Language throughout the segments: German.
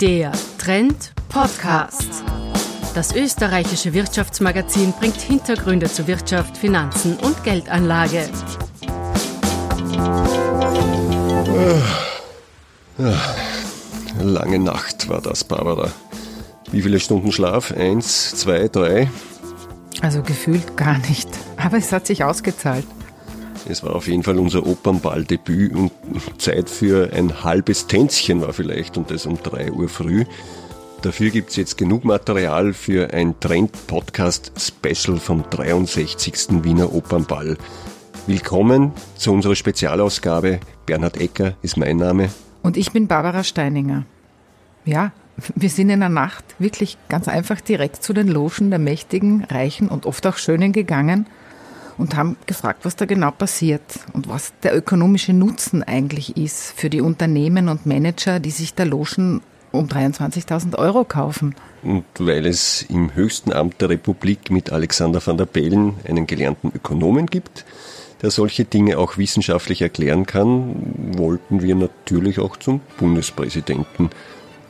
Der Trend Podcast. Das österreichische Wirtschaftsmagazin bringt Hintergründe zu Wirtschaft, Finanzen und Geldanlage. Ja, lange Nacht war das, Barbara. Wie viele Stunden Schlaf? Eins, zwei, drei? Also gefühlt gar nicht. Aber es hat sich ausgezahlt. Es war auf jeden Fall unser Opernballdebüt und Zeit für ein halbes Tänzchen war vielleicht und das um drei Uhr früh. Dafür gibt es jetzt genug Material für ein Trend-Podcast-Special vom 63. Wiener Opernball. Willkommen zu unserer Spezialausgabe. Bernhard Ecker ist mein Name. Und ich bin Barbara Steininger. Ja, wir sind in der Nacht wirklich ganz einfach direkt zu den Logen der Mächtigen, Reichen und oft auch Schönen gegangen und haben gefragt, was da genau passiert und was der ökonomische Nutzen eigentlich ist für die Unternehmen und Manager, die sich da Logen um 23.000 Euro kaufen. Und weil es im höchsten Amt der Republik mit Alexander van der Bellen einen gelernten Ökonomen gibt, der solche Dinge auch wissenschaftlich erklären kann, wollten wir natürlich auch zum Bundespräsidenten.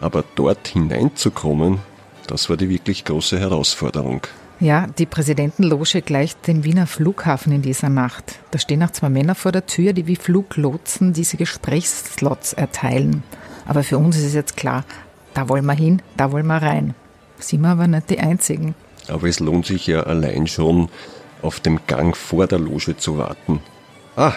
Aber dort hineinzukommen, das war die wirklich große Herausforderung. Ja, die Präsidentenloge gleicht dem Wiener Flughafen in dieser Nacht. Da stehen auch zwei Männer vor der Tür, die wie Fluglotsen diese Gesprächsslots erteilen. Aber für uns ist es jetzt klar, da wollen wir hin, da wollen wir rein. Sind wir aber nicht die Einzigen. Aber es lohnt sich ja allein schon, auf dem Gang vor der Loge zu warten. Ah,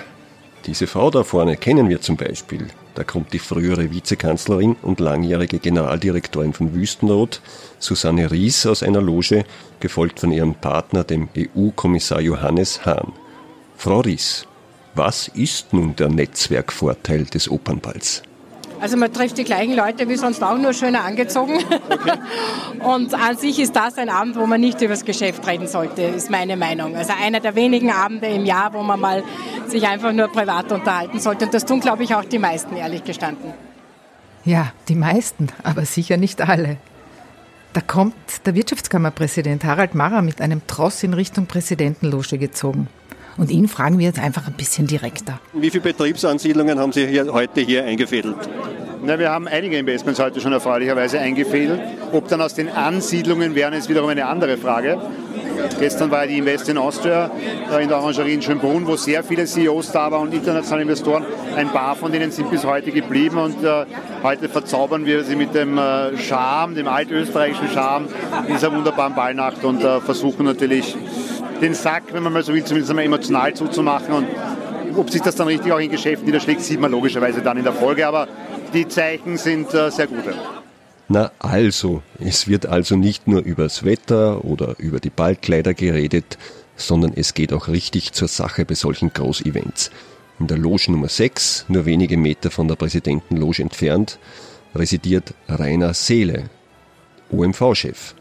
diese Frau da vorne kennen wir zum Beispiel. Da kommt die frühere Vizekanzlerin und langjährige Generaldirektorin von Wüstenrot, Susanne Ries, aus einer Loge, gefolgt von ihrem Partner, dem EU-Kommissar Johannes Hahn. Frau Ries, was ist nun der Netzwerkvorteil des Opernballs? Also man trifft die gleichen Leute wie sonst auch, nur schöner angezogen. Okay. Und an sich ist das ein Abend, wo man nicht über das Geschäft reden sollte, ist meine Meinung. Also einer der wenigen Abende im Jahr, wo man mal sich einfach nur privat unterhalten sollte. Und das tun, glaube ich, auch die meisten, ehrlich gestanden. Ja, die meisten, aber sicher nicht alle. Da kommt der Wirtschaftskammerpräsident Harald Marrer mit einem Tross in Richtung Präsidentenloge gezogen. Und ihn fragen wir jetzt einfach ein bisschen direkter. Wie viele Betriebsansiedlungen haben Sie hier, heute hier eingefädelt? Na, wir haben einige Investments heute schon erfreulicherweise eingefädelt. Ob dann aus den Ansiedlungen wären, ist wiederum eine andere Frage. Gestern war die Invest in Austria in der Orangerie in Schönbrunn, wo sehr viele CEOs da waren und internationale Investoren. Ein paar von denen sind bis heute geblieben und äh, heute verzaubern wir sie mit dem äh, Charme, dem altösterreichischen Charme dieser wunderbaren Ballnacht und äh, versuchen natürlich den Sack, wenn man mal so will, zumindest einmal emotional zuzumachen. Und ob sich das dann richtig auch in Geschäften niederschlägt, sieht man logischerweise dann in der Folge. Aber die Zeichen sind äh, sehr gute. Na also, es wird also nicht nur übers Wetter oder über die Ballkleider geredet, sondern es geht auch richtig zur Sache bei solchen Großevents. In der Loge Nummer 6, nur wenige Meter von der Präsidentenloge entfernt, residiert Rainer Seele, OMV-Chef.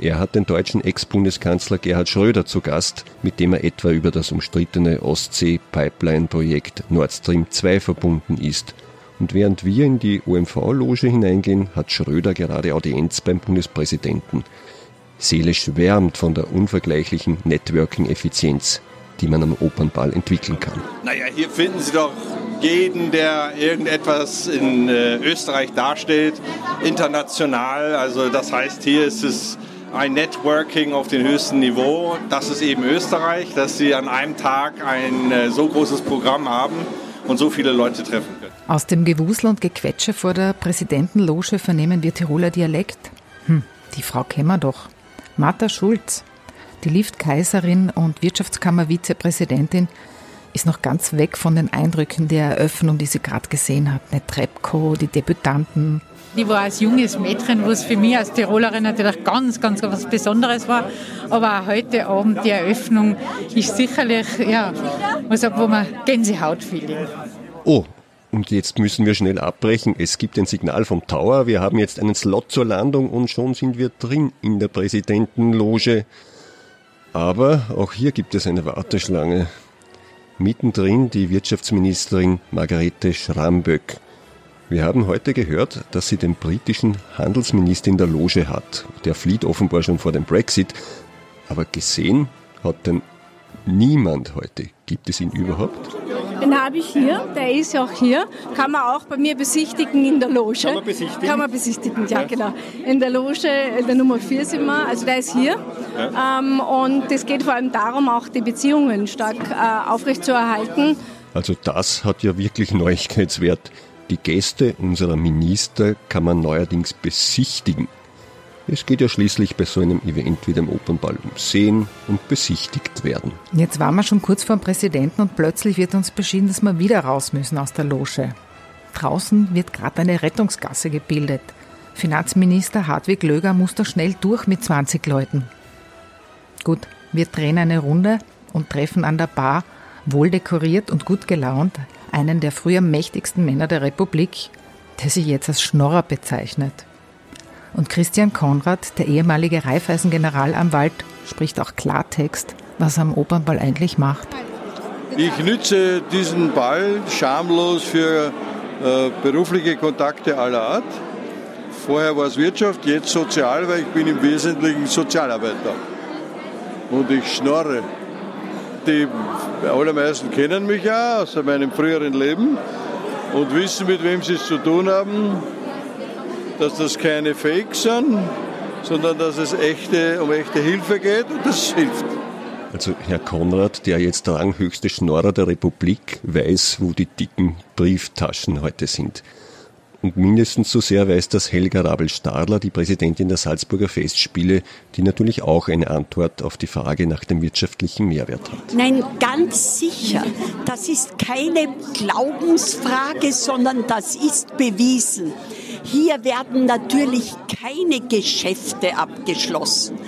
Er hat den deutschen Ex-Bundeskanzler Gerhard Schröder zu Gast, mit dem er etwa über das umstrittene Ostsee-Pipeline-Projekt Nord Stream 2 verbunden ist. Und während wir in die OMV-Loge hineingehen, hat Schröder gerade Audienz beim Bundespräsidenten. Seele schwärmt von der unvergleichlichen Networking-Effizienz, die man am Opernball entwickeln kann. Naja, hier finden Sie doch jeden, der irgendetwas in äh, Österreich darstellt, international. Also das heißt, hier ist es ein Networking auf dem höchsten Niveau. Das ist eben Österreich, dass sie an einem Tag ein äh, so großes Programm haben und so viele Leute treffen können. Aus dem Gewusel und Gequetsche vor der Präsidentenloge vernehmen wir Tiroler Dialekt. Hm, die Frau kennen wir doch. Martha Schulz, die Liftkaiserin und Wirtschaftskammer-Vizepräsidentin, ist noch ganz weg von den Eindrücken der Eröffnung, die sie gerade gesehen hat. Eine Trepco, die Debütanten, die war als junges Mädchen, was für mich als Tirolerin natürlich ganz, ganz was Besonderes war. Aber auch heute Abend die Eröffnung ist sicherlich, ja, was wo man Gänsehaut-Feeling. Oh, und jetzt müssen wir schnell abbrechen. Es gibt ein Signal vom Tower. Wir haben jetzt einen Slot zur Landung und schon sind wir drin in der Präsidentenloge. Aber auch hier gibt es eine Warteschlange. Mittendrin die Wirtschaftsministerin Margarete Schramböck. Wir haben heute gehört, dass sie den britischen Handelsminister in der Loge hat. Der flieht offenbar schon vor dem Brexit. Aber gesehen hat denn niemand heute. Gibt es ihn überhaupt? Den habe ich hier, der ist ja auch hier. Kann man auch bei mir besichtigen in der Loge. Kann man besichtigen? Kann man besichtigen, ja, genau. In der Loge, in der Nummer 4 sind wir, also der ist hier. Ja. Ähm, und es geht vor allem darum, auch die Beziehungen stark äh, aufrechtzuerhalten. Also das hat ja wirklich Neuigkeitswert. Die Gäste unserer Minister kann man neuerdings besichtigen. Es geht ja schließlich bei so einem Event wie dem Opernball um Sehen und besichtigt werden. Jetzt waren wir schon kurz vor dem Präsidenten und plötzlich wird uns beschieden, dass wir wieder raus müssen aus der Loge. Draußen wird gerade eine Rettungsgasse gebildet. Finanzminister Hartwig Löger muss da schnell durch mit 20 Leuten. Gut, wir drehen eine Runde und treffen an der Bar, wohl dekoriert und gut gelaunt, einen der früher mächtigsten Männer der Republik, der sich jetzt als Schnorrer bezeichnet. Und Christian Konrad, der ehemalige Raiffeisen-Generalanwalt, spricht auch Klartext, was er am Opernball eigentlich macht. Ich nütze diesen Ball schamlos für äh, berufliche Kontakte aller Art. Vorher war es Wirtschaft, jetzt Sozial, weil ich bin im Wesentlichen Sozialarbeiter. Und ich schnorre. Die allermeisten kennen mich ja aus meinem früheren Leben und wissen, mit wem sie es zu tun haben dass das keine Fakes sind, sondern dass es echte, um echte Hilfe geht und das hilft. Also Herr Konrad, der jetzt ranghöchste Schnorrer der Republik, weiß, wo die dicken Brieftaschen heute sind. Und mindestens so sehr weiß das Helga Rabel-Stadler, die Präsidentin der Salzburger Festspiele, die natürlich auch eine Antwort auf die Frage nach dem wirtschaftlichen Mehrwert hat. Nein, ganz sicher. Das ist keine Glaubensfrage, sondern das ist bewiesen. Hier werden natürlich keine Geschäfte abgeschlossen.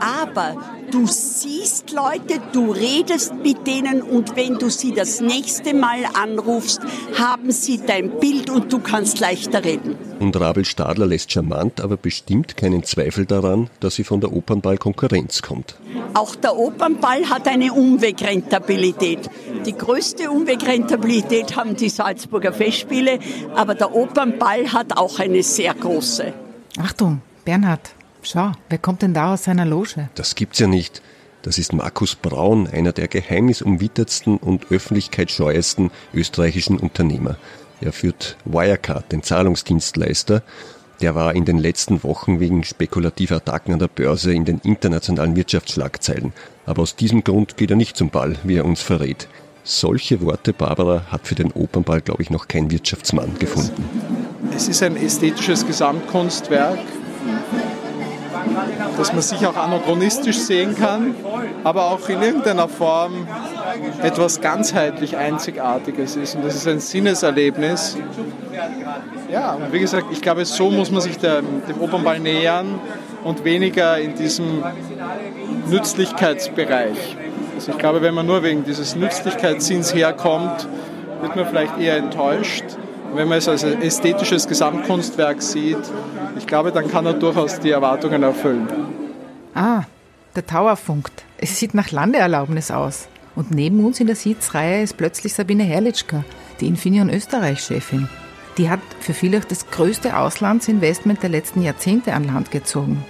Aber du siehst Leute, du redest mit denen und wenn du sie das nächste Mal anrufst, haben sie dein Bild und du kannst leichter reden. Und Rabel Stadler lässt charmant, aber bestimmt keinen Zweifel daran, dass sie von der Opernball Konkurrenz kommt. Auch der Opernball hat eine Umwegrentabilität. Die größte Umwegrentabilität haben die Salzburger Festspiele, aber der Opernball hat auch eine sehr große. Achtung, Bernhard. Schau, wer kommt denn da aus seiner Loge? Das gibt's ja nicht. Das ist Markus Braun, einer der geheimnisumwittertsten und öffentlichkeitsscheuesten österreichischen Unternehmer. Er führt Wirecard, den Zahlungsdienstleister. Der war in den letzten Wochen wegen spekulativer Attacken an der Börse in den internationalen Wirtschaftsschlagzeilen. Aber aus diesem Grund geht er nicht zum Ball, wie er uns verrät. Solche Worte, Barbara, hat für den Opernball, glaube ich, noch kein Wirtschaftsmann gefunden. Es ist ein ästhetisches Gesamtkunstwerk dass man sich auch anachronistisch sehen kann, aber auch in irgendeiner Form etwas ganzheitlich Einzigartiges ist. Und das ist ein Sinneserlebnis. Ja, und wie gesagt, ich glaube, so muss man sich der, dem Opernball nähern und weniger in diesem Nützlichkeitsbereich. Also ich glaube, wenn man nur wegen dieses Nützlichkeitssinns herkommt, wird man vielleicht eher enttäuscht. Wenn man es als ästhetisches Gesamtkunstwerk sieht, ich glaube, dann kann er durchaus die Erwartungen erfüllen. Ah, der Tower funkt. Es sieht nach Landeerlaubnis aus. Und neben uns in der Sitzreihe ist plötzlich Sabine Herrlichka, die Infineon Österreich-Chefin. Die hat für viele das größte Auslandsinvestment der letzten Jahrzehnte an Land gezogen.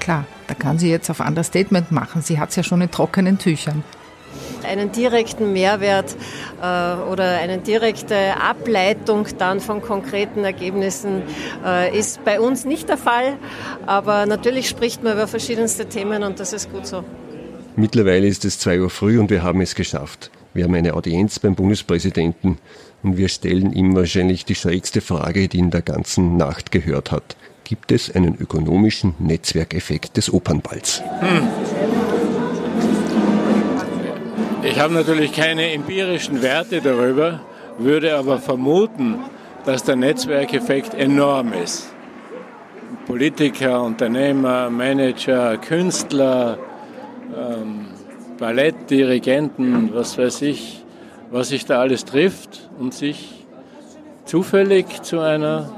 Klar, da kann sie jetzt auf Understatement machen. Sie hat es ja schon in trockenen Tüchern. Einen direkten Mehrwert äh, oder eine direkte Ableitung dann von konkreten Ergebnissen äh, ist bei uns nicht der Fall. Aber natürlich spricht man über verschiedenste Themen und das ist gut so. Mittlerweile ist es zwei Uhr früh und wir haben es geschafft. Wir haben eine Audienz beim Bundespräsidenten und wir stellen ihm wahrscheinlich die schrägste Frage, die in der ganzen Nacht gehört hat. Gibt es einen ökonomischen Netzwerkeffekt des Opernballs? Hm. Ich habe natürlich keine empirischen Werte darüber, würde aber vermuten, dass der Netzwerkeffekt enorm ist. Politiker, Unternehmer, Manager, Künstler, ähm, Ballettdirigenten, was weiß ich, was sich da alles trifft und sich zufällig zu einer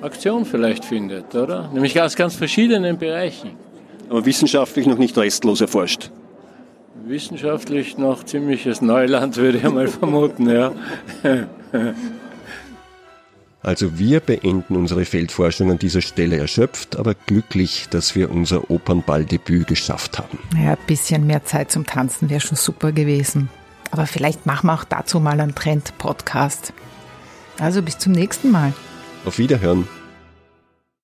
Aktion vielleicht findet, oder? Nämlich aus ganz verschiedenen Bereichen. Aber wissenschaftlich noch nicht restlos erforscht wissenschaftlich noch ziemliches Neuland, würde ich mal vermuten, ja. Also wir beenden unsere Feldforschung an dieser Stelle erschöpft, aber glücklich, dass wir unser Opernballdebüt geschafft haben. Ja, ein bisschen mehr Zeit zum Tanzen wäre schon super gewesen. Aber vielleicht machen wir auch dazu mal einen Trend-Podcast. Also bis zum nächsten Mal. Auf Wiederhören.